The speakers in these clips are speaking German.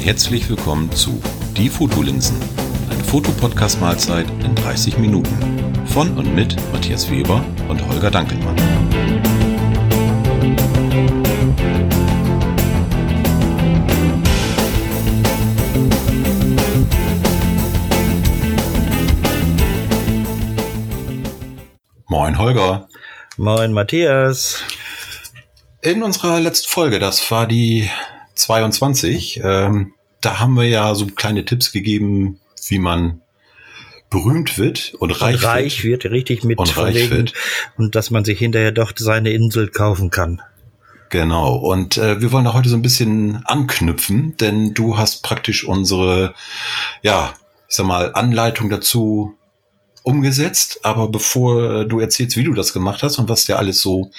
herzlich willkommen zu Die Fotolinsen, eine Fotopodcast-Mahlzeit in 30 Minuten von und mit Matthias Weber und Holger Dankelmann. Moin Holger. Moin Matthias. In unserer letzten Folge, das war die 22, ähm, da haben wir ja so kleine Tipps gegeben, wie man berühmt wird und reich, und reich wird. wird. richtig mit und reich wird. und dass man sich hinterher doch seine Insel kaufen kann. Genau. Und äh, wir wollen da heute so ein bisschen anknüpfen, denn du hast praktisch unsere, ja, ich sag mal, Anleitung dazu umgesetzt. Aber bevor du erzählst, wie du das gemacht hast und was dir alles so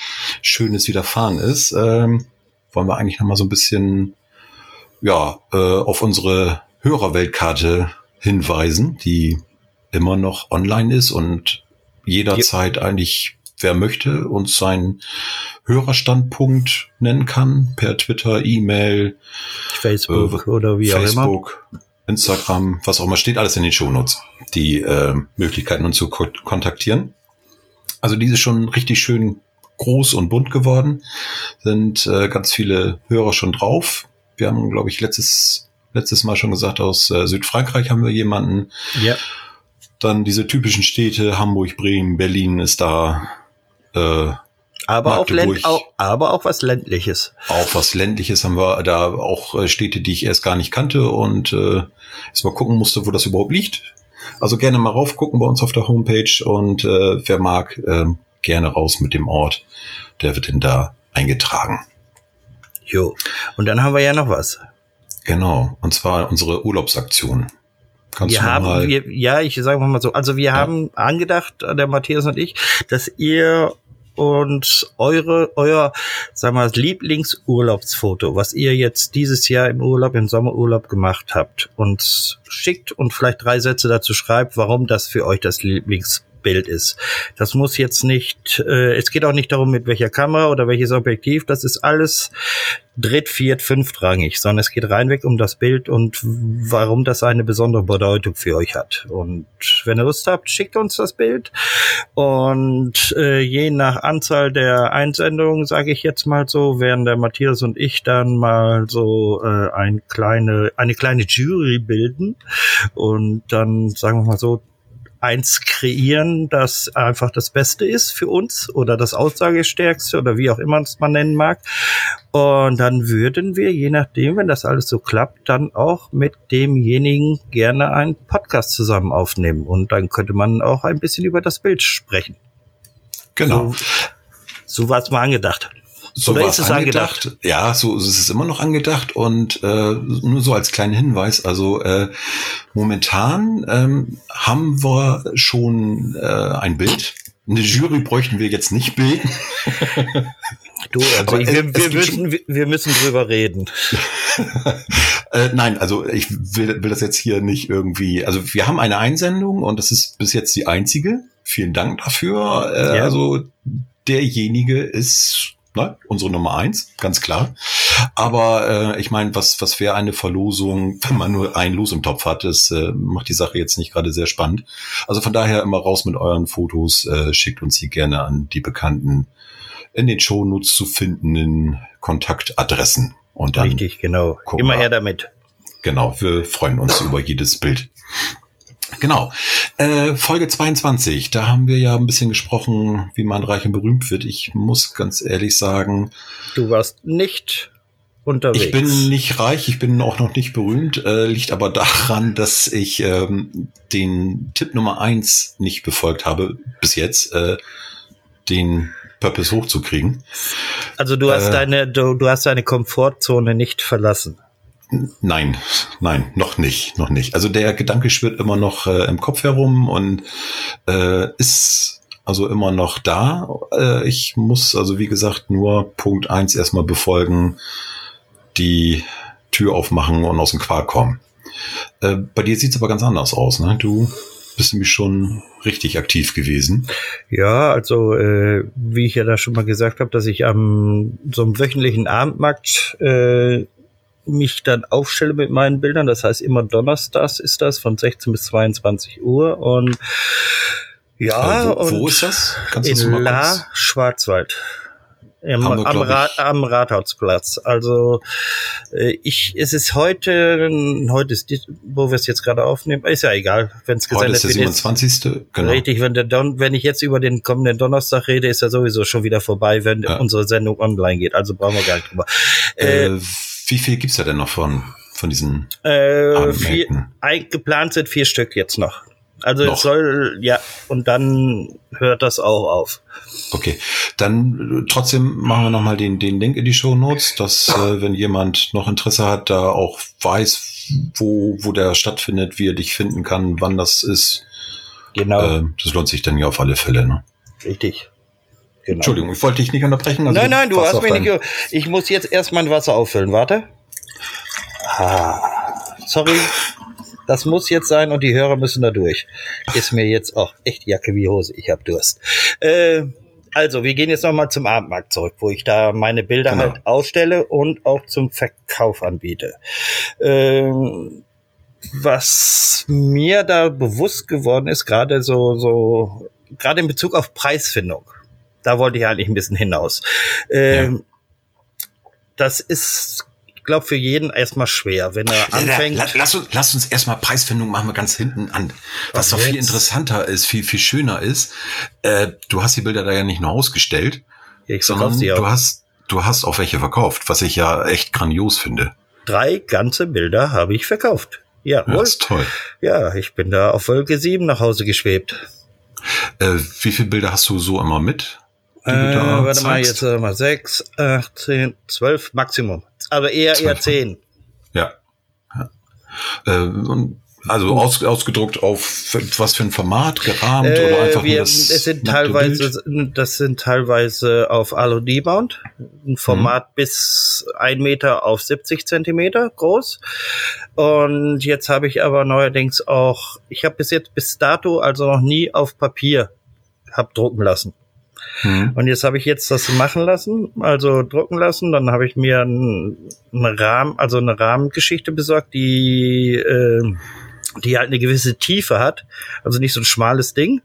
Schönes widerfahren ist, ähm, wollen wir eigentlich noch mal so ein bisschen ja, äh, auf unsere Hörerweltkarte hinweisen, die immer noch online ist und jederzeit ja. eigentlich, wer möchte, uns seinen Hörerstandpunkt nennen kann, per Twitter, E-Mail, Facebook äh, oder wie Facebook, auch immer. Instagram, was auch immer, steht alles in den Shownotes, die äh, Möglichkeiten uns zu kontaktieren. Also diese schon richtig schön groß und bunt geworden, sind äh, ganz viele Hörer schon drauf. Wir haben, glaube ich, letztes, letztes Mal schon gesagt, aus äh, Südfrankreich haben wir jemanden. Ja. Dann diese typischen Städte, Hamburg, Bremen, Berlin ist da. Äh, aber auch, Länd, auch, aber auch was ländliches. Auch was ländliches haben wir da auch äh, Städte, die ich erst gar nicht kannte und äh, erst mal gucken musste, wo das überhaupt liegt. Also gerne mal raufgucken bei uns auf der Homepage und äh, wer mag, äh, gerne raus mit dem Ort. Der wird denn da eingetragen. Jo. Und dann haben wir ja noch was. Genau. Und zwar unsere Urlaubsaktion. Kannst wir haben, mal wir, ja, ich sage mal so, also wir ja. haben angedacht, der Matthias und ich, dass ihr und eure, euer, sagen wir mal, Lieblingsurlaubsfoto, was ihr jetzt dieses Jahr im Urlaub, im Sommerurlaub gemacht habt, uns schickt und vielleicht drei Sätze dazu schreibt, warum das für euch das Lieblings Bild ist. Das muss jetzt nicht, äh, es geht auch nicht darum, mit welcher Kamera oder welches Objektiv, das ist alles dritt, viert, fünftrangig, sondern es geht reinweg um das Bild und warum das eine besondere Bedeutung für euch hat. Und wenn ihr Lust habt, schickt uns das Bild und äh, je nach Anzahl der Einsendungen, sage ich jetzt mal so, werden der Matthias und ich dann mal so äh, ein kleine, eine kleine Jury bilden und dann sagen wir mal so eins kreieren, das einfach das Beste ist für uns oder das Aussagestärkste oder wie auch immer es man nennen mag. Und dann würden wir, je nachdem, wenn das alles so klappt, dann auch mit demjenigen gerne einen Podcast zusammen aufnehmen. Und dann könnte man auch ein bisschen über das Bild sprechen. Genau. So, so war es mal angedacht. So Oder ist es angedacht? angedacht? Ja, so ist es immer noch angedacht und äh, nur so als kleinen Hinweis, also äh, momentan ähm, haben wir schon äh, ein Bild. Eine Jury bräuchten wir jetzt nicht bilden. Du, also ich, wir, wir, müssen, wir müssen drüber reden. äh, nein, also ich will, will das jetzt hier nicht irgendwie. Also wir haben eine Einsendung und das ist bis jetzt die einzige. Vielen Dank dafür. Äh, ja. Also derjenige ist ne, unsere Nummer eins, ganz klar. Aber äh, ich meine, was, was wäre eine Verlosung, wenn man nur ein Los im Topf hat, das äh, macht die Sache jetzt nicht gerade sehr spannend. Also von daher immer raus mit euren Fotos, äh, schickt uns sie gerne an die bekannten in den Shownotes zu findenden Kontaktadressen. Und dann Richtig, genau. Immer her damit. Genau, wir freuen uns über jedes Bild. Genau. Äh, Folge 22, da haben wir ja ein bisschen gesprochen, wie man reich und berühmt wird. Ich muss ganz ehrlich sagen. Du warst nicht unterwegs. Ich bin nicht reich, ich bin auch noch nicht berühmt, äh, liegt aber daran, dass ich ähm, den Tipp Nummer eins nicht befolgt habe bis jetzt, äh, den Purpose hochzukriegen. Also du hast äh, deine, du, du hast deine Komfortzone nicht verlassen. Nein, nein, noch nicht, noch nicht. Also der Gedanke schwirrt immer noch äh, im Kopf herum und äh, ist also immer noch da. Äh, ich muss also wie gesagt nur Punkt eins erstmal befolgen, die Tür aufmachen und aus dem Quark kommen. Äh, bei dir sieht's aber ganz anders aus, ne? Du bist nämlich schon richtig aktiv gewesen. Ja, also äh, wie ich ja da schon mal gesagt habe, dass ich am so einem wöchentlichen Abendmarkt äh, mich dann aufstelle mit meinen Bildern. Das heißt, immer donnerstags ist das von 16 bis 22 Uhr und ja, wo, wo ist das? Kannst in La Schwarzwald. Im, Hamburg, am, Ra am Rathausplatz. Also äh, ich, es ist heute, heute ist die, wo wir es jetzt gerade aufnehmen, ist ja egal, wenn es gesendet wird. Heute ist der 27. Ist, genau. Richtig, wenn der Don, wenn ich jetzt über den kommenden Donnerstag rede, ist er sowieso schon wieder vorbei, wenn ja. unsere Sendung online geht. Also brauchen wir gar nicht drüber. Äh, äh, wie viel gibt's da denn noch von, von diesen äh, vier, Geplant sind vier Stück jetzt noch. Also noch. es soll, ja, und dann hört das auch auf. Okay, dann äh, trotzdem machen wir nochmal den, den Link in die Show Notes, dass äh, wenn jemand noch Interesse hat, da auch weiß, wo, wo der stattfindet, wie er dich finden kann, wann das ist. Genau. Äh, das lohnt sich dann ja auf alle Fälle, ne? Richtig. Genau. Entschuldigung, ich wollte dich nicht unterbrechen. Also nein, nein, du hast mich nicht. Ich muss jetzt erst mein Wasser auffüllen. Warte. Ah, sorry. Das muss jetzt sein und die Hörer müssen da durch. Ist mir jetzt auch echt Jacke wie Hose. Ich hab Durst. Äh, also, wir gehen jetzt nochmal zum Abendmarkt zurück, wo ich da meine Bilder genau. halt ausstelle und auch zum Verkauf anbiete. Ähm, was mir da bewusst geworden ist, gerade so, so, gerade in Bezug auf Preisfindung. Da wollte ich eigentlich ein bisschen hinaus. Ähm, ja. Das ist glaube, für jeden erstmal schwer, wenn er anfängt. Ja, lass, uns, lass uns erstmal Preisfindung machen wir ganz hinten an. Was doch viel interessanter ist, viel, viel schöner ist. Äh, du hast die Bilder da ja nicht nur ausgestellt, ich sondern sie auch. du hast, du hast auch welche verkauft, was ich ja echt grandios finde. Drei ganze Bilder habe ich verkauft. Ja, ja das ist toll. Ja, ich bin da auf Wolke 7 nach Hause geschwebt. Äh, wie viele Bilder hast du so immer mit? Äh, warte mal, jetzt äh, mal sechs, acht, zehn, zwölf Maximum aber eher, eher zehn. Ja. ja. Äh, also aus, ausgedruckt auf was für ein Format, gerahmt äh, oder einfach wir, das Es sind teilweise, Bild? das sind teilweise auf ALOD-Bound, ein Format mhm. bis ein Meter auf 70 Zentimeter groß. Und jetzt habe ich aber neuerdings auch, ich habe bis jetzt bis dato also noch nie auf Papier hab drucken lassen. Mhm. Und jetzt habe ich jetzt das machen lassen, also drucken lassen. Dann habe ich mir einen, einen Rahmen, also eine Rahmengeschichte besorgt, die, äh, die halt eine gewisse Tiefe hat. Also nicht so ein schmales Ding,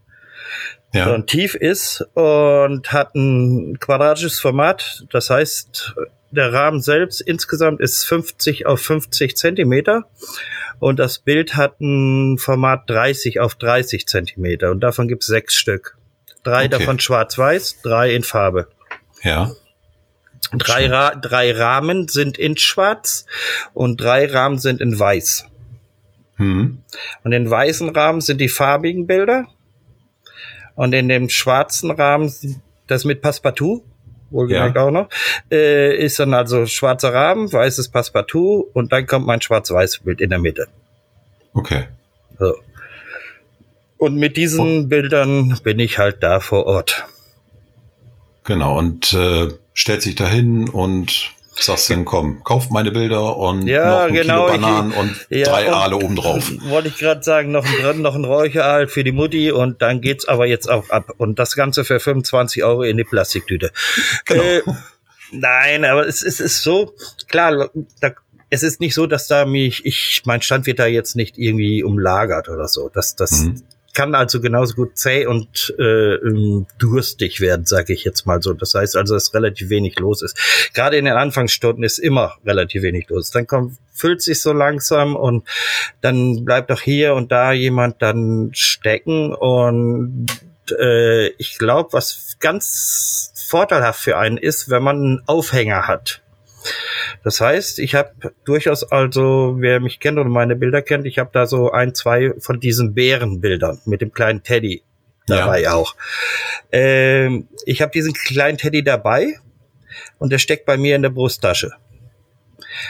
ja. sondern tief ist und hat ein quadratisches Format. Das heißt, der Rahmen selbst insgesamt ist 50 auf 50 Zentimeter und das Bild hat ein Format 30 auf 30 Zentimeter und davon gibt es sechs Stück. Drei okay. davon schwarz-weiß, drei in Farbe. Ja. Drei, Ra drei Rahmen sind in schwarz und drei Rahmen sind in weiß. Mhm. Und in weißen Rahmen sind die farbigen Bilder. Und in dem schwarzen Rahmen, das mit Passepartout, wohlgemerkt ja. auch noch, äh, ist dann also schwarzer Rahmen, weißes Passepartout und dann kommt mein schwarz-weiß Bild in der Mitte. Okay. So. Und mit diesen oh. Bildern bin ich halt da vor Ort. Genau, und äh, stellt sich dahin und sagst dann, komm, kauf meine Bilder und ja, noch ein genau, Kilo Bananen ich, und ja, drei und Aale obendrauf. Wollte ich gerade sagen, noch ein, noch ein Räucheraal für die Mutti und dann geht's aber jetzt auch ab. Und das Ganze für 25 Euro in die Plastiktüte. Genau. Äh, nein, aber es, es ist so, klar, da, es ist nicht so, dass da mich, ich, mein Stand wird da jetzt nicht irgendwie umlagert oder so. Das, das, mhm kann also genauso gut zäh und äh, ähm, durstig werden, sage ich jetzt mal so. Das heißt also, dass relativ wenig los ist. Gerade in den Anfangsstunden ist immer relativ wenig los. Dann kommt, füllt sich so langsam und dann bleibt auch hier und da jemand dann stecken und äh, ich glaube, was ganz vorteilhaft für einen ist, wenn man einen Aufhänger hat. Das heißt, ich habe durchaus also, wer mich kennt oder meine Bilder kennt, ich habe da so ein, zwei von diesen Bärenbildern mit dem kleinen Teddy dabei ja. auch. Ähm, ich habe diesen kleinen Teddy dabei und der steckt bei mir in der Brusttasche.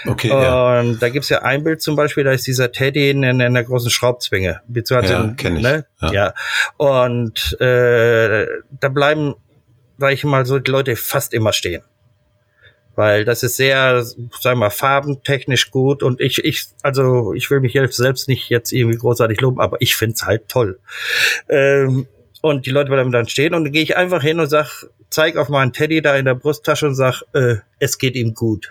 Okay. Und ja. da gibt's ja ein Bild zum Beispiel, da ist dieser Teddy in, in einer großen Schraubzwinge. Beziehungsweise, ja, kenn ich. Ne? Ja. ja. Und äh, da bleiben, sag ich mal so, die Leute fast immer stehen weil das ist sehr, sagen wir mal, farbentechnisch gut und ich, ich, also ich will mich selbst nicht jetzt irgendwie großartig loben, aber ich find's halt toll. Ähm, und die Leute bleiben dann stehen und dann gehe ich einfach hin und sag, zeig auf meinen Teddy da in der Brusttasche und sag, äh, es geht ihm gut.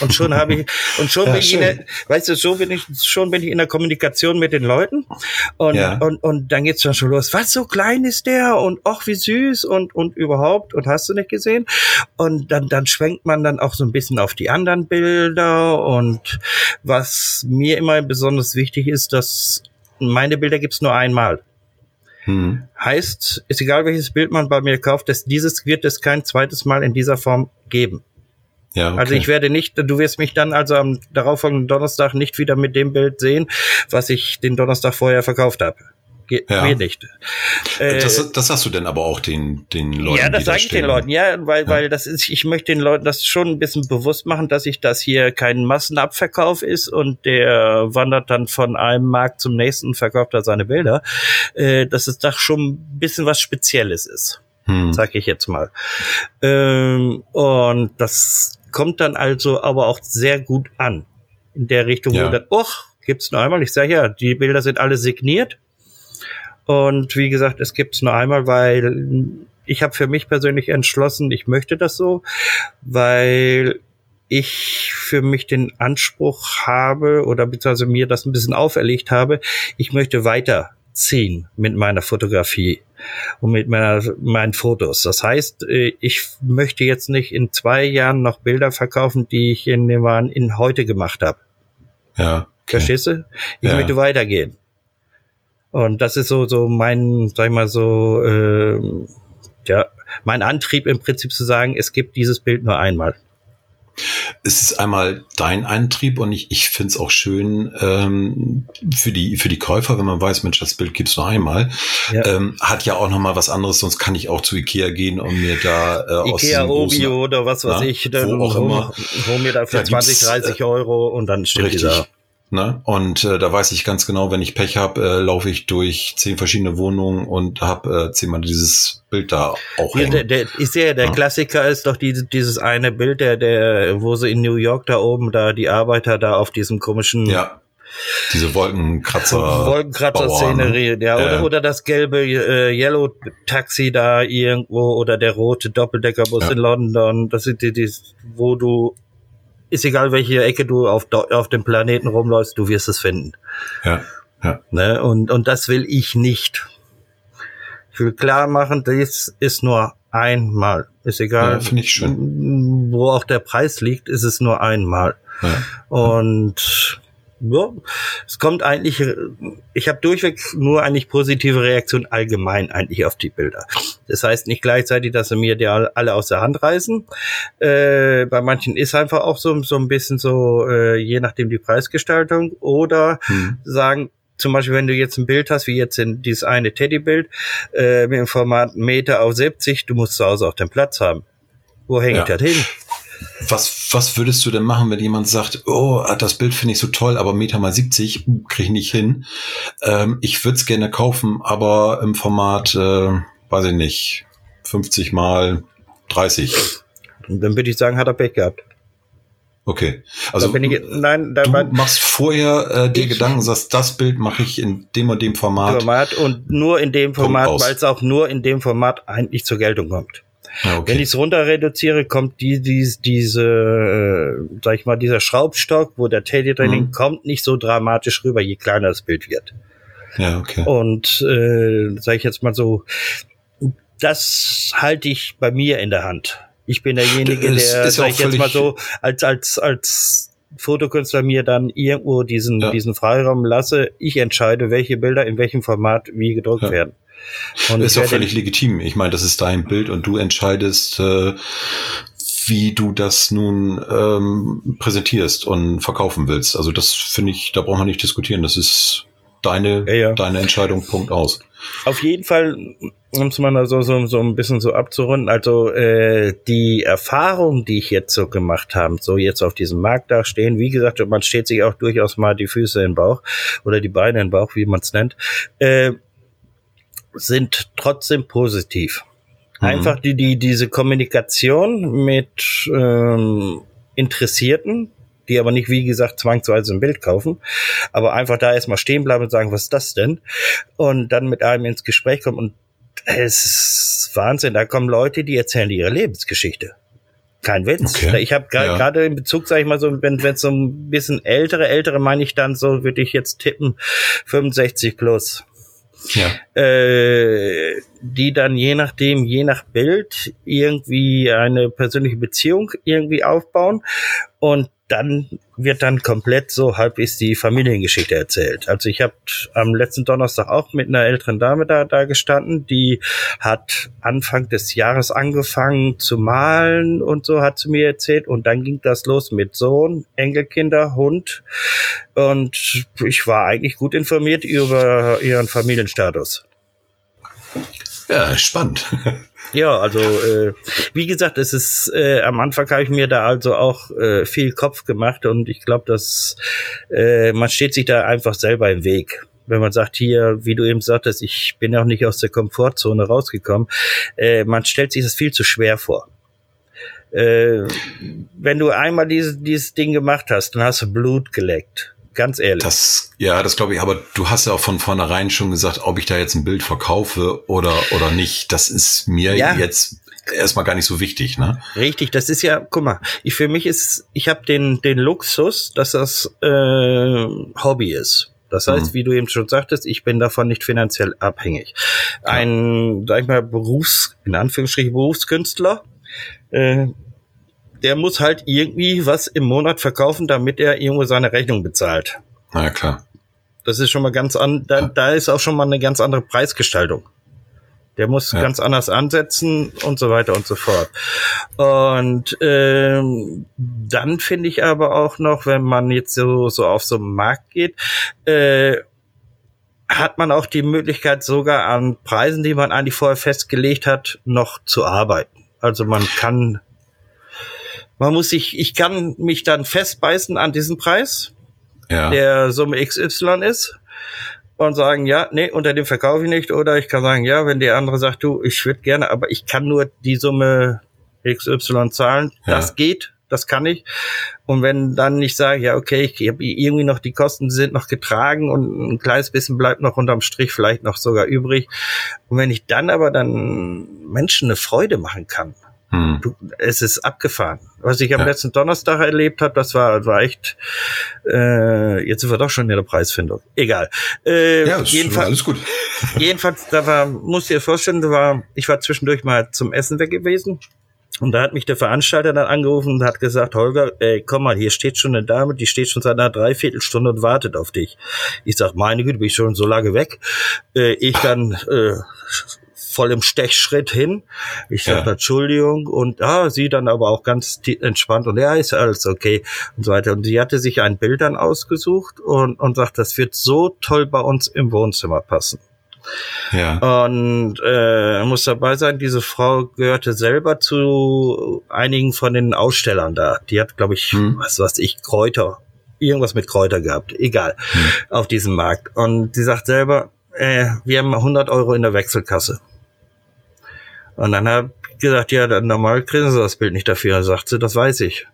Und schon habe ich, und schon ja, bin schön. ich, in der, weißt du, so bin ich, schon bin ich in der Kommunikation mit den Leuten. Und, ja. und, und dann geht's dann schon los. Was, so klein ist der? Und ach, wie süß und, und überhaupt. Und hast du nicht gesehen? Und dann, dann schwenkt man dann auch so ein bisschen auf die anderen Bilder. Und was mir immer besonders wichtig ist, dass meine Bilder gibt's nur einmal. Hm. Heißt, ist egal welches Bild man bei mir kauft, dass dieses wird es kein zweites Mal in dieser Form geben. Ja, okay. Also ich werde nicht, du wirst mich dann also am darauffolgenden Donnerstag nicht wieder mit dem Bild sehen, was ich den Donnerstag vorher verkauft habe. Geht ja. mir nicht. Äh, das, das hast du denn aber auch den, den Leuten. Ja, das sage ich den Leuten, ja, weil, ja. weil das ist, ich möchte den Leuten das schon ein bisschen bewusst machen, dass ich das hier kein Massenabverkauf ist und der wandert dann von einem Markt zum nächsten und verkauft da seine Bilder. Äh, dass es doch schon ein bisschen was Spezielles ist. Hm. Sag ich jetzt mal. Ähm, und das kommt dann also aber auch sehr gut an. In der Richtung, ja. wo dann, oh, gibt's nur einmal. Ich sage ja, die Bilder sind alle signiert. Und wie gesagt, es gibt's nur einmal, weil ich habe für mich persönlich entschlossen, ich möchte das so, weil ich für mich den Anspruch habe oder beziehungsweise mir das ein bisschen auferlegt habe, ich möchte weiterziehen mit meiner Fotografie und mit meiner, meinen Fotos. Das heißt, äh, ich möchte jetzt nicht in zwei Jahren noch Bilder verkaufen, die ich in, in heute gemacht habe. Ja. Okay. Verstehst du? Ich ja. möchte weitergehen. Und das ist so, so mein, sag ich mal so, äh, ja, mein Antrieb im Prinzip zu sagen, es gibt dieses Bild nur einmal. Es ist einmal dein Antrieb und ich, ich finde es auch schön ähm, für, die, für die Käufer, wenn man weiß, Mensch, das Bild gibt's nur einmal. Ja. Ähm, hat ja auch nochmal was anderes, sonst kann ich auch zu Ikea gehen und mir da äh, Ikea, Obio oder was weiß na, ich, dann, wo, auch immer. wo mir da für da 20, 30 Euro und dann steht richtig. dieser Ne? Und äh, da weiß ich ganz genau, wenn ich Pech habe, äh, laufe ich durch zehn verschiedene Wohnungen und habe äh, zehnmal dieses Bild da auch. Ja, der, der, ich sehe, der ja. Klassiker ist doch diese, dieses eine Bild, der, der, wo sie in New York da oben, da die Arbeiter da auf diesem komischen ja. Diese Wolkenkratzer. Wolkenkratzer-Szenerie, ja. Oder, äh. oder das gelbe äh, Yellow-Taxi da irgendwo oder der rote Doppeldeckerbus ja. in London. Das sind die, die, wo du ist egal, welche Ecke du auf, auf dem Planeten rumläufst, du wirst es finden. Ja. ja. Ne? Und, und das will ich nicht. Ich will klar machen, das ist nur einmal. Ist egal, ja, finde ich schön. wo auch der Preis liegt, ist es nur einmal. Ja. Und ja, es kommt eigentlich, ich habe durchweg nur eigentlich positive Reaktionen allgemein eigentlich auf die Bilder. Das heißt nicht gleichzeitig, dass sie mir die alle aus der Hand reißen. Äh, bei manchen ist einfach auch so, so ein bisschen so, äh, je nachdem die Preisgestaltung oder hm. sagen, zum Beispiel, wenn du jetzt ein Bild hast, wie jetzt in dieses eine Teddybild, äh, mit dem Format Meter auf 70, du musst zu Hause auch den Platz haben. Wo hänge ja. ich das hin? Was, was würdest du denn machen, wenn jemand sagt, oh, das Bild finde ich so toll, aber Meter mal 70 kriege ich nicht hin. Ähm, ich würde es gerne kaufen, aber im Format, äh, weiß ich nicht, 50 mal 30. Dann würde ich sagen, hat er Pech gehabt. Okay. Also ich, nein, du machst vorher äh, dir Gedanken, sagst, das Bild mache ich in dem und dem Format. Format und nur in dem Format, weil es auch nur in dem Format eigentlich zur Geltung kommt. Ah, okay. Wenn ich es runter reduziere, kommt die, die, diese, äh, sag ich mal, dieser Schraubstock, wo der Teddy drin mhm. kommt, nicht so dramatisch rüber, je kleiner das Bild wird. Ja, okay. Und äh, sag ich jetzt mal so, das halte ich bei mir in der Hand. Ich bin derjenige, der, sag ich jetzt mal so, als, als, als Fotokünstler mir dann irgendwo diesen, ja. diesen Freiraum lasse. Ich entscheide, welche Bilder in welchem Format wie gedruckt ja. werden. Und ist auch völlig legitim. Ich meine, das ist dein Bild und du entscheidest, äh, wie du das nun ähm, präsentierst und verkaufen willst. Also das finde ich, da braucht man nicht diskutieren. Das ist deine, ja, ja. deine Entscheidung, Punkt aus. Auf jeden Fall, um es mal so, so, so ein bisschen so abzurunden, also äh, die Erfahrung, die ich jetzt so gemacht habe, so jetzt auf diesem Markt da stehen, wie gesagt, man steht sich auch durchaus mal die Füße in den Bauch oder die Beine in den Bauch, wie man es nennt, äh, sind trotzdem positiv. Mhm. Einfach die, die, diese Kommunikation mit ähm, Interessierten, die aber nicht, wie gesagt, zwangsweise ein Bild kaufen, aber einfach da erstmal stehen bleiben und sagen, was ist das denn? Und dann mit einem ins Gespräch kommen und es ist Wahnsinn, da kommen Leute, die erzählen ihre Lebensgeschichte Kein Witz. Okay. Ich habe gerade ja. in Bezug, sage ich mal so, wenn es so ein bisschen ältere, ältere meine ich dann so, würde ich jetzt tippen, 65 plus. Ja. Äh, die dann je nachdem, je nach Bild irgendwie eine persönliche Beziehung irgendwie aufbauen und dann wird dann komplett so halbwegs die Familiengeschichte erzählt. Also ich habe am letzten Donnerstag auch mit einer älteren Dame da, da gestanden, die hat Anfang des Jahres angefangen zu malen und so hat sie mir erzählt und dann ging das los mit Sohn, Enkelkinder, Hund und ich war eigentlich gut informiert über ihren Familienstatus. Ja, spannend. Ja, also äh, wie gesagt, es ist äh, am Anfang habe ich mir da also auch äh, viel Kopf gemacht und ich glaube, dass äh, man steht sich da einfach selber im Weg. Wenn man sagt hier, wie du eben sagtest, ich bin auch nicht aus der Komfortzone rausgekommen, äh, man stellt sich das viel zu schwer vor. Äh, wenn du einmal dieses, dieses Ding gemacht hast, dann hast du Blut geleckt Ganz ehrlich. Das, ja, das glaube ich, aber du hast ja auch von vornherein schon gesagt, ob ich da jetzt ein Bild verkaufe oder, oder nicht. Das ist mir ja. jetzt erstmal gar nicht so wichtig, ne? Richtig, das ist ja, guck mal, ich für mich ist, ich habe den, den Luxus, dass das äh, Hobby ist. Das heißt, mhm. wie du eben schon sagtest, ich bin davon nicht finanziell abhängig. Ein, sag ich mal, Berufs, in Anführungsstrichen Berufskünstler, äh, der muss halt irgendwie was im Monat verkaufen, damit er irgendwo seine Rechnung bezahlt. Na ja, klar. Das ist schon mal ganz an, da, da ist auch schon mal eine ganz andere Preisgestaltung. Der muss ja. ganz anders ansetzen und so weiter und so fort. Und ähm, dann finde ich aber auch noch, wenn man jetzt so, so auf so einen Markt geht, äh, hat man auch die Möglichkeit, sogar an Preisen, die man eigentlich vorher festgelegt hat, noch zu arbeiten. Also man kann man muss sich, ich kann mich dann festbeißen an diesen Preis, ja. der Summe XY ist und sagen, ja, nee, unter dem verkaufe ich nicht. Oder ich kann sagen, ja, wenn der andere sagt, du, ich würde gerne, aber ich kann nur die Summe XY zahlen, ja. das geht, das kann ich. Und wenn dann ich sage, ja, okay, ich habe irgendwie noch die Kosten sind noch getragen und ein kleines bisschen bleibt noch unterm Strich vielleicht noch sogar übrig. Und wenn ich dann aber dann Menschen eine Freude machen kann, hm. Du, es ist abgefahren. Was ich am ja. letzten Donnerstag erlebt habe, das war, war echt, äh, jetzt sind wir doch schon in der Preisfindung. Egal. Äh, ja, jedenfalls, alles gut. jedenfalls, da war, muss dir vorstellen, da war, ich war zwischendurch mal zum Essen weg gewesen. Und da hat mich der Veranstalter dann angerufen und hat gesagt, Holger, ey, komm mal, hier steht schon eine Dame, die steht schon seit einer Dreiviertelstunde und wartet auf dich. Ich sag, meine Güte, bin ich schon so lange weg. Äh, ich dann äh, voll im Stechschritt hin. Ich sagte, ja. Entschuldigung, und ah, sie dann aber auch ganz entspannt und ja, ist alles okay und so weiter. Und sie hatte sich ein Bild dann ausgesucht und, und sagt, das wird so toll bei uns im Wohnzimmer passen. Ja. Und äh, muss dabei sein, diese Frau gehörte selber zu einigen von den Ausstellern da. Die hat, glaube ich, hm. was weiß ich, Kräuter, irgendwas mit Kräuter gehabt, egal, hm. auf diesem Markt. Und sie sagt selber, äh, wir haben 100 Euro in der Wechselkasse. Und dann habe ich gesagt, ja, dann normal kriegen sie das Bild nicht dafür. Dann sagt sie, das weiß ich.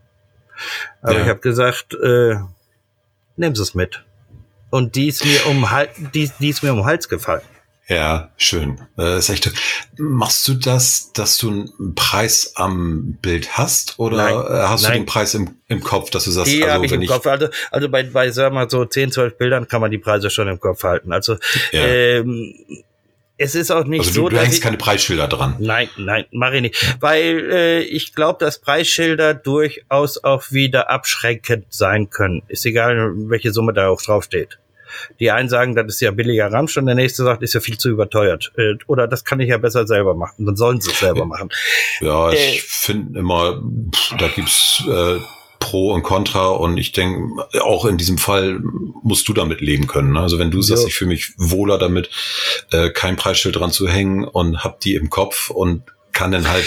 Aber ja. ich habe gesagt, äh, nehmen Sie es mit. Und die ist mir um die, die ist mir um den Hals gefallen. Ja, schön. Das ist echt. Machst du das, dass du einen Preis am Bild hast oder nein, äh, hast nein. du den Preis im, im Kopf, dass du sagst, die also habe ich im ich Kopf. Also, also bei, bei sagen wir mal so 10, 12 Bildern kann man die Preise schon im Kopf halten. Also ja. ähm, es ist auch nicht also du, so. Du hängst ich, keine Preisschilder dran. Nein, nein, mache ich nicht. Weil äh, ich glaube, dass Preisschilder durchaus auch wieder abschreckend sein können. Ist egal, welche Summe da auch draufsteht. Die einen sagen, das ist ja billiger Ramsch und der nächste sagt, ist ja viel zu überteuert. Äh, oder das kann ich ja besser selber machen. Dann sollen sie es selber machen. Ja, äh, ich finde immer, da gibt's äh, Pro und Contra und ich denke, auch in diesem Fall musst du damit leben können. Ne? Also wenn du ja. sagst, ich fühle mich wohler damit, äh, kein Preisschild dran zu hängen und hab die im Kopf und kann dann halt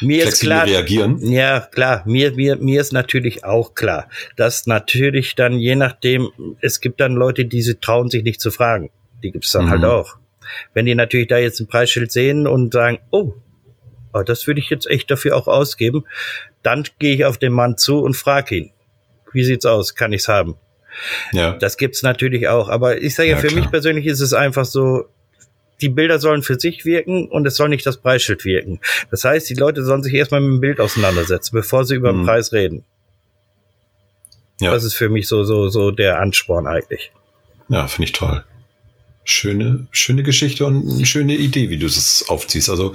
mir ist klar, reagieren. Ja, klar. Mir, mir, mir ist natürlich auch klar, dass natürlich dann je nachdem, es gibt dann Leute, die sie trauen sich nicht zu fragen. Die gibt's dann halt mhm. halt auch. Wenn die natürlich da jetzt ein Preisschild sehen und sagen, oh, oh das würde ich jetzt echt dafür auch ausgeben, dann gehe ich auf den Mann zu und frage ihn, wie sieht's aus? Kann ich's haben? Ja. Das gibt's natürlich auch. Aber ich sage ja, für klar. mich persönlich ist es einfach so, die Bilder sollen für sich wirken und es soll nicht das Preisschild wirken. Das heißt, die Leute sollen sich erstmal mit dem Bild auseinandersetzen, bevor sie über den mhm. Preis reden. Ja. Das ist für mich so, so, so der Ansporn eigentlich. Ja, finde ich toll. Schöne, schöne Geschichte und eine schöne Idee, wie du es aufziehst. Also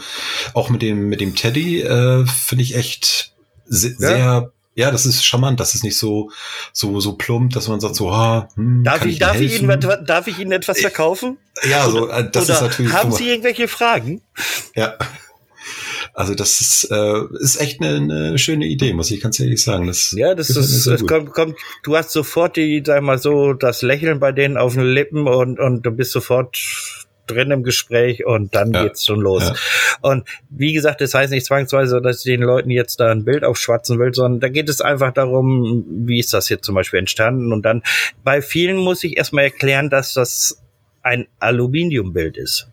auch mit dem, mit dem Teddy äh, finde ich echt se ja. sehr ja, das ist charmant. Das ist nicht so, so, so plump, dass man sagt so, ah, hm, darf ich, ich darf ich Ihnen, darf ich Ihnen etwas verkaufen? Ja, so, äh, das Oder ist natürlich. Haben Sie irgendwelche Fragen? Ja. Also das ist, äh, ist echt eine, eine schöne Idee, muss ich ganz ehrlich sagen. Das ja, das ist, es kommt, kommt, du hast sofort die, sag mal so, das Lächeln bei denen auf den Lippen und, und du bist sofort drin im Gespräch und dann ja. geht's schon los. Ja. Und wie gesagt, das heißt nicht zwangsweise, dass ich den Leuten jetzt da ein Bild aufschwatzen will, sondern da geht es einfach darum, wie ist das jetzt zum Beispiel entstanden und dann bei vielen muss ich erstmal erklären, dass das ein Aluminiumbild ist.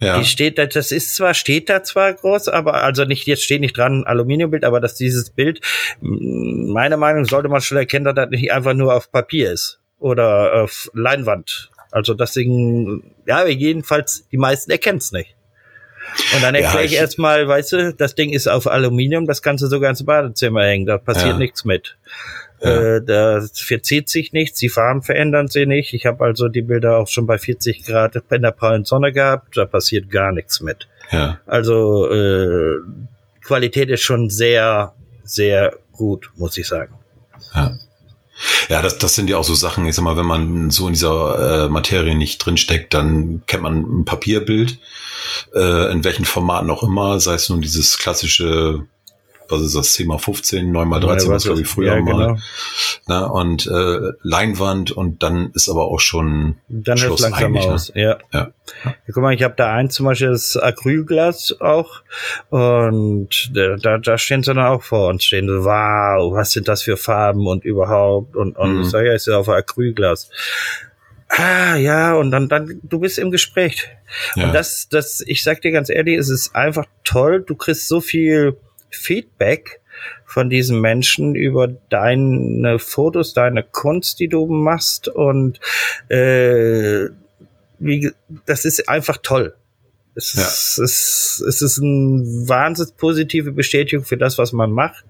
Ja. Die steht da, das ist zwar, steht da zwar groß, aber also nicht, jetzt steht nicht dran Aluminiumbild, aber dass dieses Bild, meiner Meinung nach, sollte man schon erkennen, dass das nicht einfach nur auf Papier ist oder auf Leinwand. Also das Ding, ja, jedenfalls, die meisten erkennen es nicht. Und dann erkläre ja, ich, ich erstmal, weißt du, das Ding ist auf Aluminium, das kannst du sogar ins Badezimmer hängen, da passiert ja. nichts mit. Ja. Äh, da verzieht sich nichts, die Farben verändern sich nicht. Ich habe also die Bilder auch schon bei 40 Grad in der prallen Sonne gehabt, da passiert gar nichts mit. Ja. Also äh, Qualität ist schon sehr, sehr gut, muss ich sagen. Ja. Ja, das, das sind ja auch so Sachen, ich sag mal, wenn man so in dieser äh, Materie nicht drinsteckt, dann kennt man ein Papierbild, äh, in welchen Formaten auch immer, sei es nun dieses klassische was ist das, 10 mal 15, 9 mal 13, ja, was glaube ich früher ja, mal. Genau. Na, und äh, Leinwand und dann ist aber auch schon Dann Schluss hört langsam aus, ne? ja. ja. ja. Guck mal, ich habe da ein zum Beispiel das Acrylglas auch und da, da stehen sie dann auch vor und stehen so, wow, was sind das für Farben und überhaupt und, und mhm. ich sage ja, ist ja auf Acrylglas. Ah, ja, und dann, dann, du bist im Gespräch. Ja. Und das, das, ich sag dir ganz ehrlich, es ist einfach toll. Du kriegst so viel Feedback von diesen Menschen über deine Fotos, deine Kunst, die du machst und äh, wie, das ist einfach toll. Es, ja. ist, es, es ist eine wahnsinnig positive Bestätigung für das, was man macht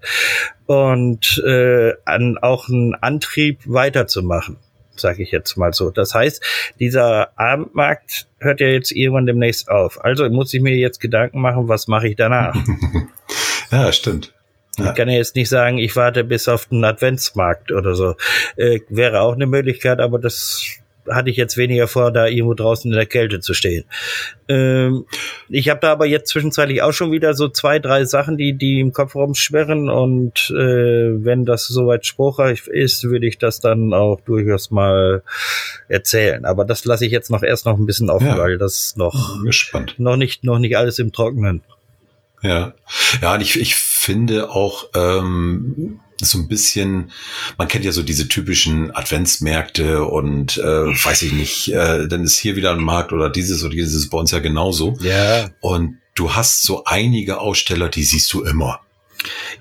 und äh, an, auch ein Antrieb weiterzumachen, sage ich jetzt mal so. Das heißt, dieser Abendmarkt hört ja jetzt irgendwann demnächst auf. Also muss ich mir jetzt Gedanken machen, was mache ich danach? Ja, stimmt. Ja. Ich kann ja jetzt nicht sagen, ich warte bis auf den Adventsmarkt oder so. Äh, wäre auch eine Möglichkeit, aber das hatte ich jetzt weniger vor, da irgendwo draußen in der Kälte zu stehen. Ähm, ich habe da aber jetzt zwischenzeitlich auch schon wieder so zwei, drei Sachen, die, die im Kopf rumschwirren und äh, wenn das soweit spruchreich ist, würde ich das dann auch durchaus mal erzählen. Aber das lasse ich jetzt noch erst noch ein bisschen offen, ja. weil das noch, noch nicht, noch nicht alles im Trockenen. Ja, ja, und ich, ich finde auch ähm, so ein bisschen, man kennt ja so diese typischen Adventsmärkte und äh, weiß ich nicht, äh, dann ist hier wieder ein Markt oder dieses oder dieses bei uns ja genauso. Ja. Und du hast so einige Aussteller, die siehst du immer.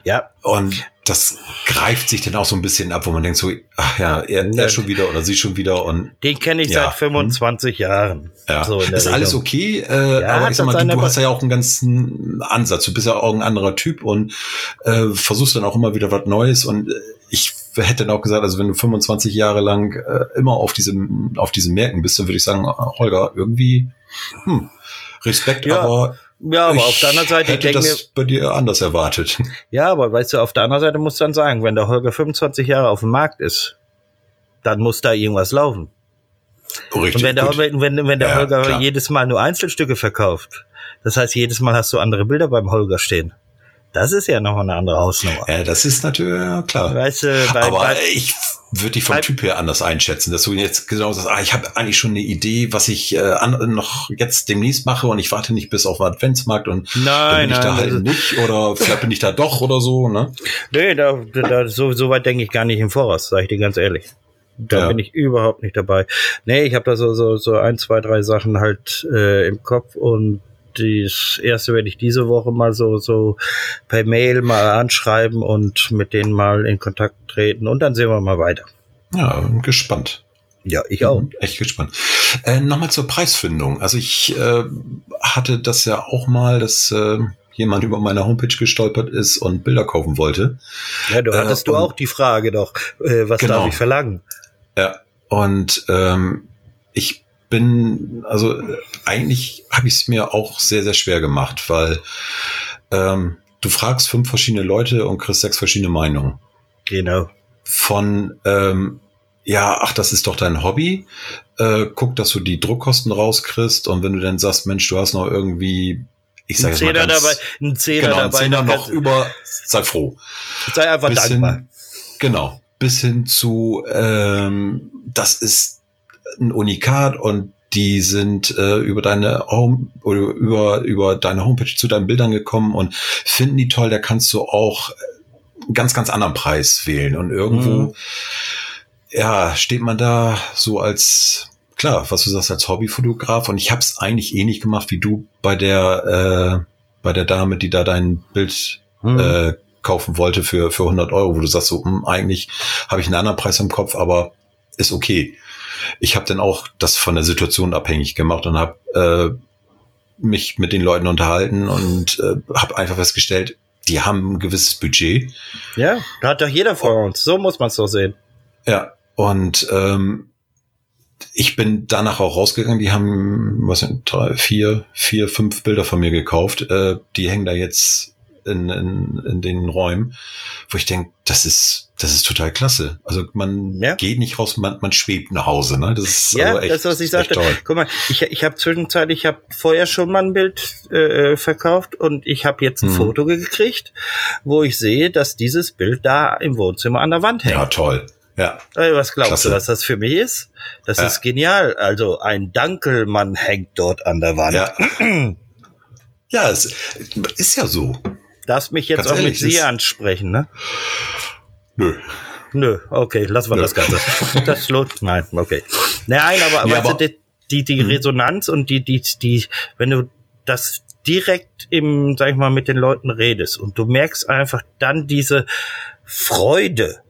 Ja. Und das greift sich dann auch so ein bisschen ab, wo man denkt so, ach ja, er, er schon wieder oder sie schon wieder und den kenne ich ja. seit 25 Jahren. Ja, so ist Richtung. alles okay, äh, ja, aber ich sag mal, du, du hast ja auch einen ganzen Ansatz, du bist ja auch ein anderer Typ und äh, versuchst dann auch immer wieder was Neues und äh, ich hätte dann auch gesagt, also wenn du 25 Jahre lang äh, immer auf diesem auf diesen Märkten bist, dann würde ich sagen, Holger, irgendwie hm, Respekt, ja. aber ja, aber ich auf der anderen Seite, hätte ich denke das mir, bei dir anders erwartet. Ja, aber weißt du, auf der anderen Seite musst du dann sagen, wenn der Holger 25 Jahre auf dem Markt ist, dann muss da irgendwas laufen. Richtig, und wenn der, wenn, wenn, wenn der ja, Holger klar. jedes Mal nur Einzelstücke verkauft, das heißt, jedes Mal hast du andere Bilder beim Holger stehen. Das ist ja noch eine andere Hausnummer. Ja, das ist natürlich klar. Weißt du, bei, aber bei, ich würde dich vom Typ her anders einschätzen, dass du jetzt genau sagst, ah, ich habe eigentlich schon eine Idee, was ich äh, an, noch jetzt demnächst mache und ich warte nicht bis auf den Adventsmarkt und nein, dann bin ich nein, da halt nicht oder vielleicht bin ich da doch oder so, ne? Nee, da, da so, so weit denke ich gar nicht im Voraus, sage ich dir ganz ehrlich. Da ja. bin ich überhaupt nicht dabei. Nee, ich habe da so, so, so ein, zwei, drei Sachen halt äh, im Kopf und das erste werde ich diese Woche mal so, so per Mail mal anschreiben und mit denen mal in Kontakt treten und dann sehen wir mal weiter. Ja, gespannt. Ja, ich auch. Echt gespannt. Äh, Nochmal zur Preisfindung. Also ich äh, hatte das ja auch mal, dass äh, jemand über meine Homepage gestolpert ist und Bilder kaufen wollte. Ja, du hattest äh, du auch die Frage doch, äh, was genau. darf ich verlangen? Ja, und ähm, ich bin, also eigentlich habe ich es mir auch sehr, sehr schwer gemacht, weil ähm, du fragst fünf verschiedene Leute und kriegst sechs verschiedene Meinungen. Genau. Von ähm, ja, ach, das ist doch dein Hobby. Äh, guck, dass du die Druckkosten rauskriegst und wenn du dann sagst, Mensch, du hast noch irgendwie, ich sage jetzt mal ganz, dabei, ein Zehner genau, ein dabei, Zehner noch über, sei froh. Sei einfach bis dankbar. Hin, genau, bis hin zu, ähm, das ist ein Unikat und die sind äh, über deine Home oder über über deine Homepage zu deinen Bildern gekommen und finden die toll. Da kannst du auch einen ganz ganz anderen Preis wählen und irgendwo mhm ja, steht man da so als, klar, was du sagst, als Hobbyfotograf und ich habe es eigentlich ähnlich gemacht wie du bei der, äh, bei der Dame, die da dein Bild hm. äh, kaufen wollte für, für 100 Euro, wo du sagst so, hm, eigentlich habe ich einen anderen Preis im Kopf, aber ist okay. Ich habe dann auch das von der Situation abhängig gemacht und habe äh, mich mit den Leuten unterhalten und äh, habe einfach festgestellt, die haben ein gewisses Budget. Ja, da hat doch jeder von uns. So muss man es doch sehen. Ja, und ähm, ich bin danach auch rausgegangen. Die haben, was sind drei, vier, vier, fünf Bilder von mir gekauft. Äh, die hängen da jetzt in, in, in den Räumen, wo ich denke, das ist, das ist total klasse. Also man ja. geht nicht raus, man, man schwebt nach Hause. Ne? Das ist ja, also echt, das was ich sagte. Guck mal, ich, ich habe zwischenzeitlich, ich habe vorher schon mal ein Bild äh, verkauft und ich habe jetzt ein hm. Foto gekriegt, wo ich sehe, dass dieses Bild da im Wohnzimmer an der Wand hängt. Ja, toll. Ja. Was glaubst Klasse. du, was das für mich ist? Das ja. ist genial. Also ein Dankelmann hängt dort an der Wand. Ja, ja es ist ja so. Darfst mich jetzt Ganz auch ehrlich, mit Sie ansprechen, ne? Nö. Nö, okay, lassen wir Nö. das Ganze. Das lohnt, nein, okay. Nein, aber, ja, aber die, die, die mhm. Resonanz und die, die, die, wenn du das direkt im, sag ich mal, mit den Leuten redest und du merkst einfach dann diese Freude,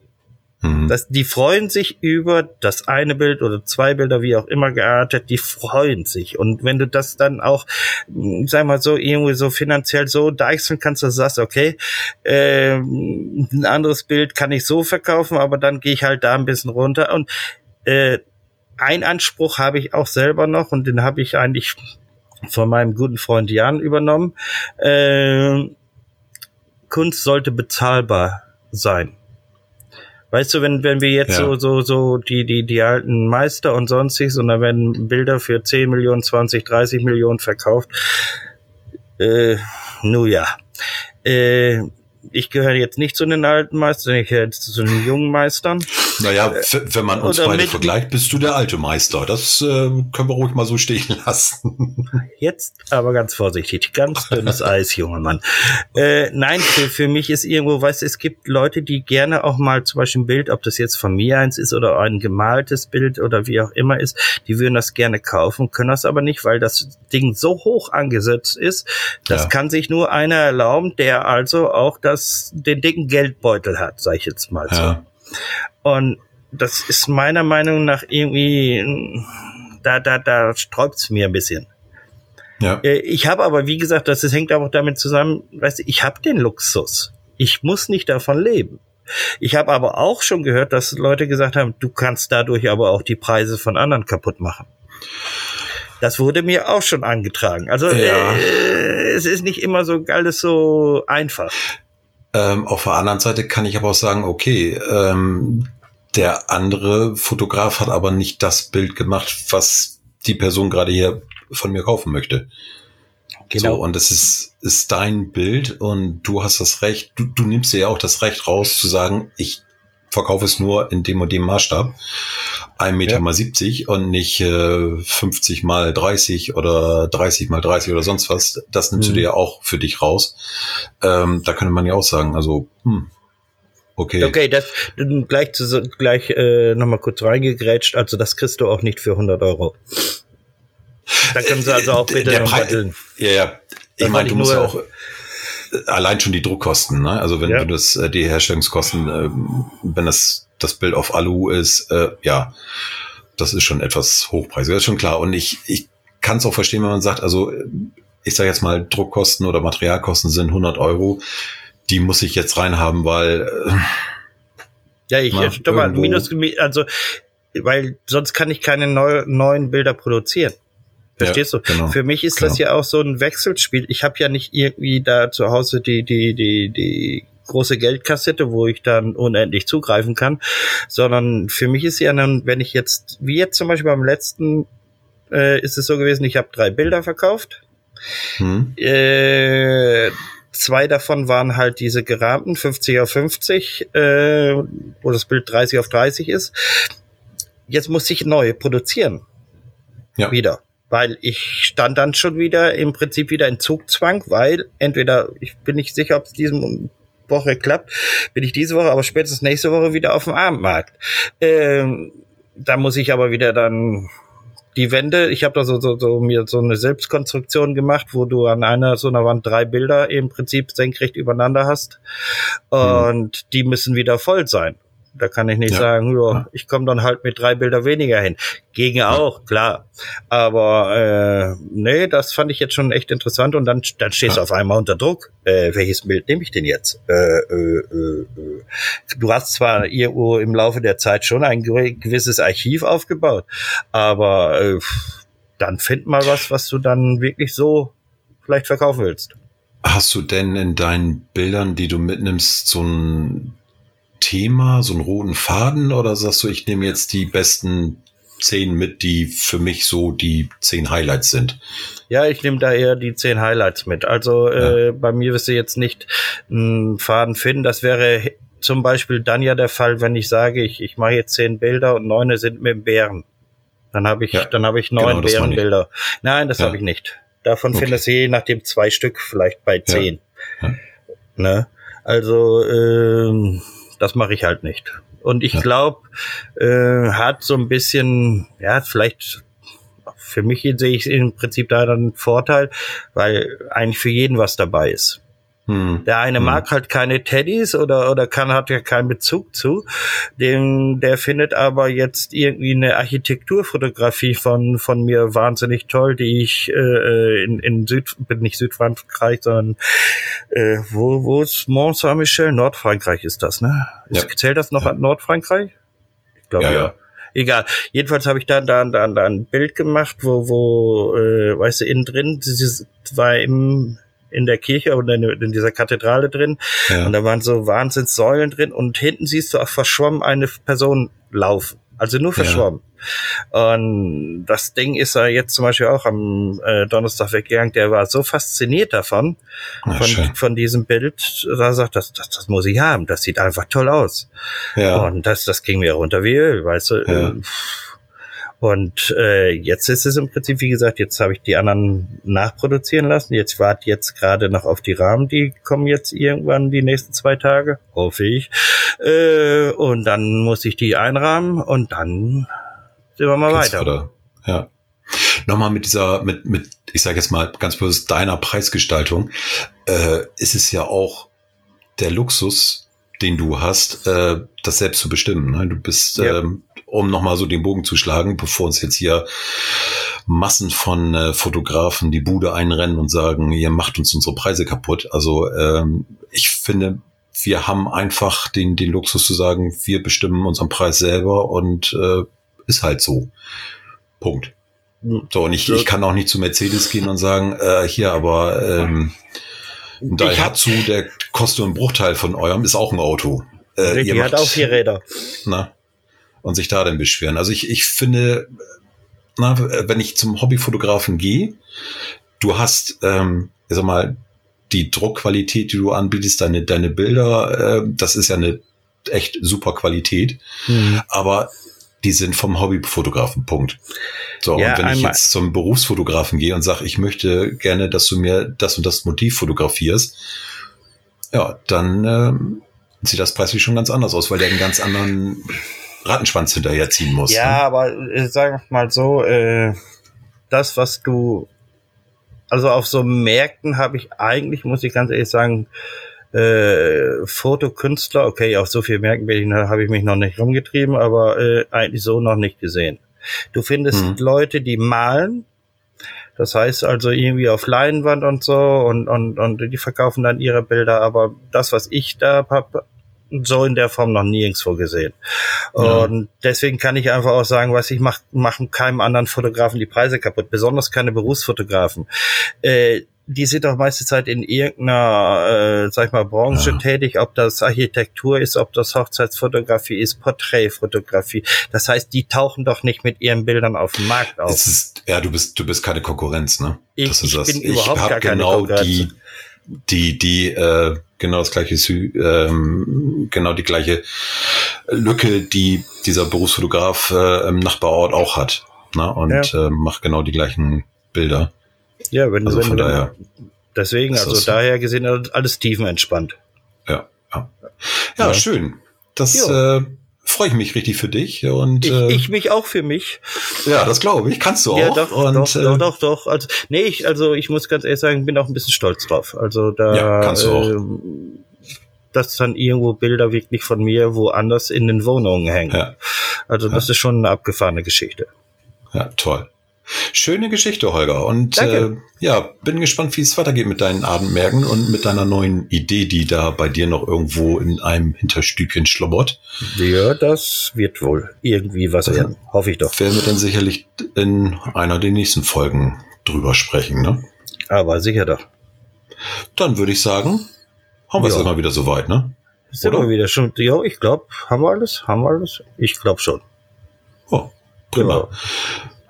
Mhm. Das, die freuen sich über das eine Bild oder zwei Bilder, wie auch immer geartet, die freuen sich. Und wenn du das dann auch, hm, sag mal so, irgendwie so finanziell so deichseln kannst, dass du sagst, okay, äh, ein anderes Bild kann ich so verkaufen, aber dann gehe ich halt da ein bisschen runter. Und äh, ein Anspruch habe ich auch selber noch und den habe ich eigentlich von meinem guten Freund Jan übernommen. Äh, Kunst sollte bezahlbar sein. Weißt du, wenn, wenn wir jetzt ja. so, so, so die, die, die alten Meister und sonstiges und dann werden Bilder für 10 Millionen, 20, 30 Millionen verkauft, äh, nu ja. Äh, ich gehöre jetzt nicht zu den alten Meistern, ich gehöre zu den jungen Meistern. Naja, wenn man uns Oder beide vergleicht, bist du der alte Meister. Das äh, können wir ruhig mal so stehen lassen. Jetzt aber ganz vorsichtig, ganz dünnes Eis, junger Mann. Äh, nein, für, für mich ist irgendwo, weißt du, es gibt Leute, die gerne auch mal zum Beispiel ein Bild, ob das jetzt von mir eins ist oder ein gemaltes Bild oder wie auch immer ist, die würden das gerne kaufen, können das aber nicht, weil das Ding so hoch angesetzt ist. Das ja. kann sich nur einer erlauben, der also auch das, den dicken Geldbeutel hat, sag ich jetzt mal so. Ja. Und das ist meiner Meinung nach irgendwie, da, da, da sträubt's mir ein bisschen. Ja. Äh, ich habe aber, wie gesagt, das, das hängt auch damit zusammen, weißt du, ich habe den Luxus. Ich muss nicht davon leben. Ich habe aber auch schon gehört, dass Leute gesagt haben, du kannst dadurch aber auch die Preise von anderen kaputt machen. Das wurde mir auch schon angetragen. Also ja. äh, es ist nicht immer so alles so einfach. Ähm, auf der anderen Seite kann ich aber auch sagen, okay, ähm, der andere Fotograf hat aber nicht das Bild gemacht, was die Person gerade hier von mir kaufen möchte. Genau. So, und es ist, ist dein Bild und du hast das Recht, du, du nimmst dir ja auch das Recht raus zu sagen, ich verkaufe es nur in dem und dem Maßstab. Ein Meter ja. mal 70 und nicht äh, 50 mal 30 oder 30 mal 30 oder sonst was. Das nimmst mhm. du dir ja auch für dich raus. Ähm, da könnte man ja auch sagen, also, hm, Okay. Okay, das gleich, zu, gleich äh, nochmal kurz reingegrätscht. Also das kriegst du auch nicht für 100 Euro. Da können sie also auch bitte der Preis, Ja, ja. Ich meine, du musst ja auch allein schon die Druckkosten, ne? Also wenn ja. du das, äh, die Herstellungskosten, äh, wenn das das Bild auf Alu ist, äh, ja, das ist schon etwas hochpreisig, das ist schon klar. Und ich, ich kann es auch verstehen, wenn man sagt, also ich sage jetzt mal, Druckkosten oder Materialkosten sind 100 Euro, die muss ich jetzt reinhaben, weil äh, ja, ich na, mal, minus, also weil sonst kann ich keine neu, neuen Bilder produzieren. Verstehst ja, du? Genau, Für mich ist genau. das ja auch so ein Wechselspiel. Ich habe ja nicht irgendwie da zu Hause die die die die große Geldkassette, wo ich dann unendlich zugreifen kann, sondern für mich ist ja dann, wenn ich jetzt, wie jetzt zum Beispiel beim letzten, äh, ist es so gewesen, ich habe drei Bilder verkauft. Hm. Äh, zwei davon waren halt diese gerahmten 50 auf 50, äh, wo das Bild 30 auf 30 ist. Jetzt muss ich neu produzieren. Ja. Wieder weil ich stand dann schon wieder im Prinzip wieder in Zugzwang, weil entweder ich bin nicht sicher, ob es diesem Woche klappt, bin ich diese Woche, aber spätestens nächste Woche wieder auf dem Abendmarkt. Ähm, da muss ich aber wieder dann die Wände, ich habe da so, so, so mir so eine Selbstkonstruktion gemacht, wo du an einer so einer Wand drei Bilder im Prinzip senkrecht übereinander hast mhm. und mhm. die müssen wieder voll sein. Da kann ich nicht ja. sagen, ja, ich komme dann halt mit drei Bilder weniger hin. Gegen auch, klar. Aber äh, nee, das fand ich jetzt schon echt interessant. Und dann, dann stehst du auf einmal unter Druck. Äh, welches Bild nehme ich denn jetzt? Äh, äh, äh, äh. du hast zwar irgendwo im Laufe der Zeit schon ein gewisses Archiv aufgebaut, aber äh, dann find mal was, was du dann wirklich so vielleicht verkaufen willst. Hast du denn in deinen Bildern, die du mitnimmst, so ein Thema, so einen roten Faden oder sagst du, ich nehme jetzt die besten zehn mit, die für mich so die zehn Highlights sind? Ja, ich nehme da eher die zehn Highlights mit. Also ja. äh, bei mir wirst du jetzt nicht einen Faden finden. Das wäre zum Beispiel dann ja der Fall, wenn ich sage, ich, ich mache jetzt zehn Bilder und neune sind mit dem Bären. Dann habe ich, ja, dann habe ich neun genau, Bärenbilder. Nein, das ja. habe ich nicht. Davon okay. findest du je nachdem zwei Stück, vielleicht bei zehn. Ne? Also ähm, das mache ich halt nicht. Und ich ja. glaube, äh, hat so ein bisschen, ja, vielleicht für mich sehe ich im Prinzip da dann einen Vorteil, weil eigentlich für jeden was dabei ist. Hm. Der eine hm. mag halt keine Teddys oder, oder kann, hat ja keinen Bezug zu. Dem, der findet aber jetzt irgendwie eine Architekturfotografie von, von mir wahnsinnig toll, die ich äh, in, in Süd, bin nicht Südfrankreich, sondern äh, wo, wo ist Mont Saint-Michel? Nordfrankreich ist das, ne? Ja. Zählt das noch ja. an Nordfrankreich? Ich glaube ja. ja egal. Jedenfalls habe ich da dann da, da ein Bild gemacht, wo wo äh, weißt du innen drin dieses war im in der Kirche und in, in dieser Kathedrale drin. Ja. Und da waren so Wahnsinnssäulen drin und hinten siehst du auch verschwommen eine Person laufen. Also nur verschwommen. Ja. Und das Ding ist er jetzt zum Beispiel auch am äh, Donnerstag weggegangen. Der war so fasziniert davon, Ach, von, von diesem Bild. Da sagt, das, das, das muss ich haben. Das sieht einfach toll aus. Ja. Und das, das ging mir runter wie Öl, weißt du. Ja. Und äh, jetzt ist es im Prinzip, wie gesagt, jetzt habe ich die anderen nachproduzieren lassen. Jetzt warte jetzt gerade noch auf die Rahmen, die kommen jetzt irgendwann die nächsten zwei Tage, hoffe ich. Äh, und dann muss ich die einrahmen und dann sind wir mal Geht's weiter. Oder? Ja. Nochmal mit dieser, mit, mit, ich sage jetzt mal ganz bewusst deiner Preisgestaltung, äh, ist es ja auch der Luxus, den du hast, äh, das selbst zu bestimmen. Ne? Du bist ja. ähm, um nochmal so den Bogen zu schlagen, bevor uns jetzt hier Massen von äh, Fotografen die Bude einrennen und sagen, ihr macht uns unsere Preise kaputt. Also ähm, ich finde, wir haben einfach den, den Luxus zu sagen, wir bestimmen unseren Preis selber und äh, ist halt so. Punkt. So, und ich, ich kann auch nicht zu Mercedes gehen und sagen, äh, hier, aber ähm, Daihatsu, der kostet einen Bruchteil von eurem, ist auch ein Auto. Äh, die hat auch vier Räder. Na, und sich da dann beschweren. Also ich, ich finde, na, wenn ich zum Hobbyfotografen gehe, du hast, ähm, ich sag mal, die Druckqualität, die du anbietest, deine, deine Bilder, äh, das ist ja eine echt super Qualität. Mhm. Aber die sind vom Hobbyfotografen, Punkt. So, ja, und wenn ich jetzt zum Berufsfotografen gehe und sage, ich möchte gerne, dass du mir das und das Motiv fotografierst, ja, dann ähm, sieht das preislich schon ganz anders aus, weil der einen ganz anderen Rattenschwanz hinterherziehen muss. Ja, ne? aber äh, sag mal so, äh, das, was du, also auf so Märkten habe ich eigentlich, muss ich ganz ehrlich sagen, äh, Fotokünstler, okay, auf so viel Märkten habe ich mich noch nicht rumgetrieben, aber äh, eigentlich so noch nicht gesehen. Du findest mhm. Leute, die malen. Das heißt also irgendwie auf Leinwand und so und, und, und die verkaufen dann ihre Bilder. Aber das, was ich da habe, so in der Form noch nirgendwo gesehen. Ja. Und deswegen kann ich einfach auch sagen, was ich mache, machen keinem anderen Fotografen die Preise kaputt, besonders keine Berufsfotografen. Äh, die sind doch meiste Zeit in irgendeiner, äh, sag ich mal, Branche ja. tätig, ob das Architektur ist, ob das Hochzeitsfotografie ist, Porträtfotografie. Das heißt, die tauchen doch nicht mit ihren Bildern auf dem Markt auf. Ist, ja, du bist, du bist keine Konkurrenz, ne? Ich, das ist ich das. bin ich überhaupt gar keine genau Konkurrenz. Die, die, die, äh, genau das gleiche, ähm, genau die gleiche Lücke, die dieser Berufsfotograf äh, im Nachbarort auch hat. Ne? Und ja. äh, macht genau die gleichen Bilder. Ja, wenn, also wenn von daher. Deswegen, also daher gesehen, alles tiefenentspannt. Ja, ja. Ja, ja. schön. Das äh, freue ich mich richtig für dich. Und, ich, äh, ich mich auch für mich. Ja, das glaube ich. Kannst du ja, auch. Doch, und, doch, äh, doch, doch, doch. Also, nee, ich, also ich muss ganz ehrlich sagen, bin auch ein bisschen stolz drauf. Also da ja, kannst du auch. Äh, dass dann irgendwo Bilder wirklich von mir woanders in den Wohnungen hängen. Ja. Also das ja. ist schon eine abgefahrene Geschichte. Ja, toll. Schöne Geschichte, Holger. Und äh, ja, bin gespannt, wie es weitergeht mit deinen Abendmärkten und mit deiner neuen Idee, die da bei dir noch irgendwo in einem Hinterstübchen schlobbert. Ja, das wird wohl irgendwie was werden. Hoffe ich doch. Werden wir dann sicherlich in einer der nächsten Folgen drüber sprechen, ne? Aber sicher doch. Dann würde ich sagen, haben wir es immer wieder soweit, ne? Sind wir wieder schon? Ja, ich glaube, haben wir alles? Haben wir alles? Ich glaube schon. Oh, prima. Genau.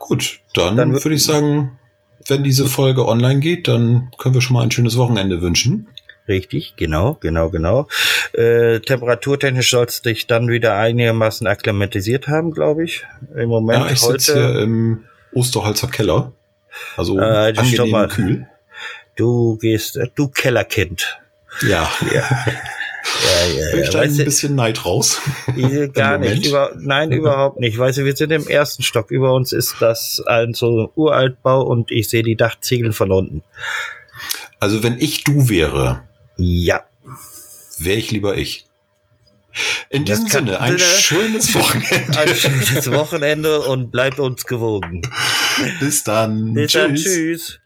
Gut, dann, dann würde ich sagen, wenn diese Folge online geht, dann können wir schon mal ein schönes Wochenende wünschen. Richtig, genau, genau, genau. Äh, temperaturtechnisch sollst du dich dann wieder einigermaßen akklimatisiert haben, glaube ich. Im Moment ja, ich heute. hier im Osterholzer Keller. Also äh, angenehm mal, kühl. Du gehst, äh, du Kellerkind. Ja. ja. Ja, ja, ja. ein bisschen Neid raus. Gar nicht. Über, nein, überhaupt nicht. Weißt du, wir sind im ersten Stock. Über uns ist das ein so Uraltbau und ich sehe die Dachziegeln von unten. Also wenn ich du wäre. Ja. Wäre ich lieber ich. In diesem Sinne, ein schönes Wochenende. Ein schönes Wochenende und bleibt uns gewogen. Bis dann. Bis tschüss. dann. Tschüss.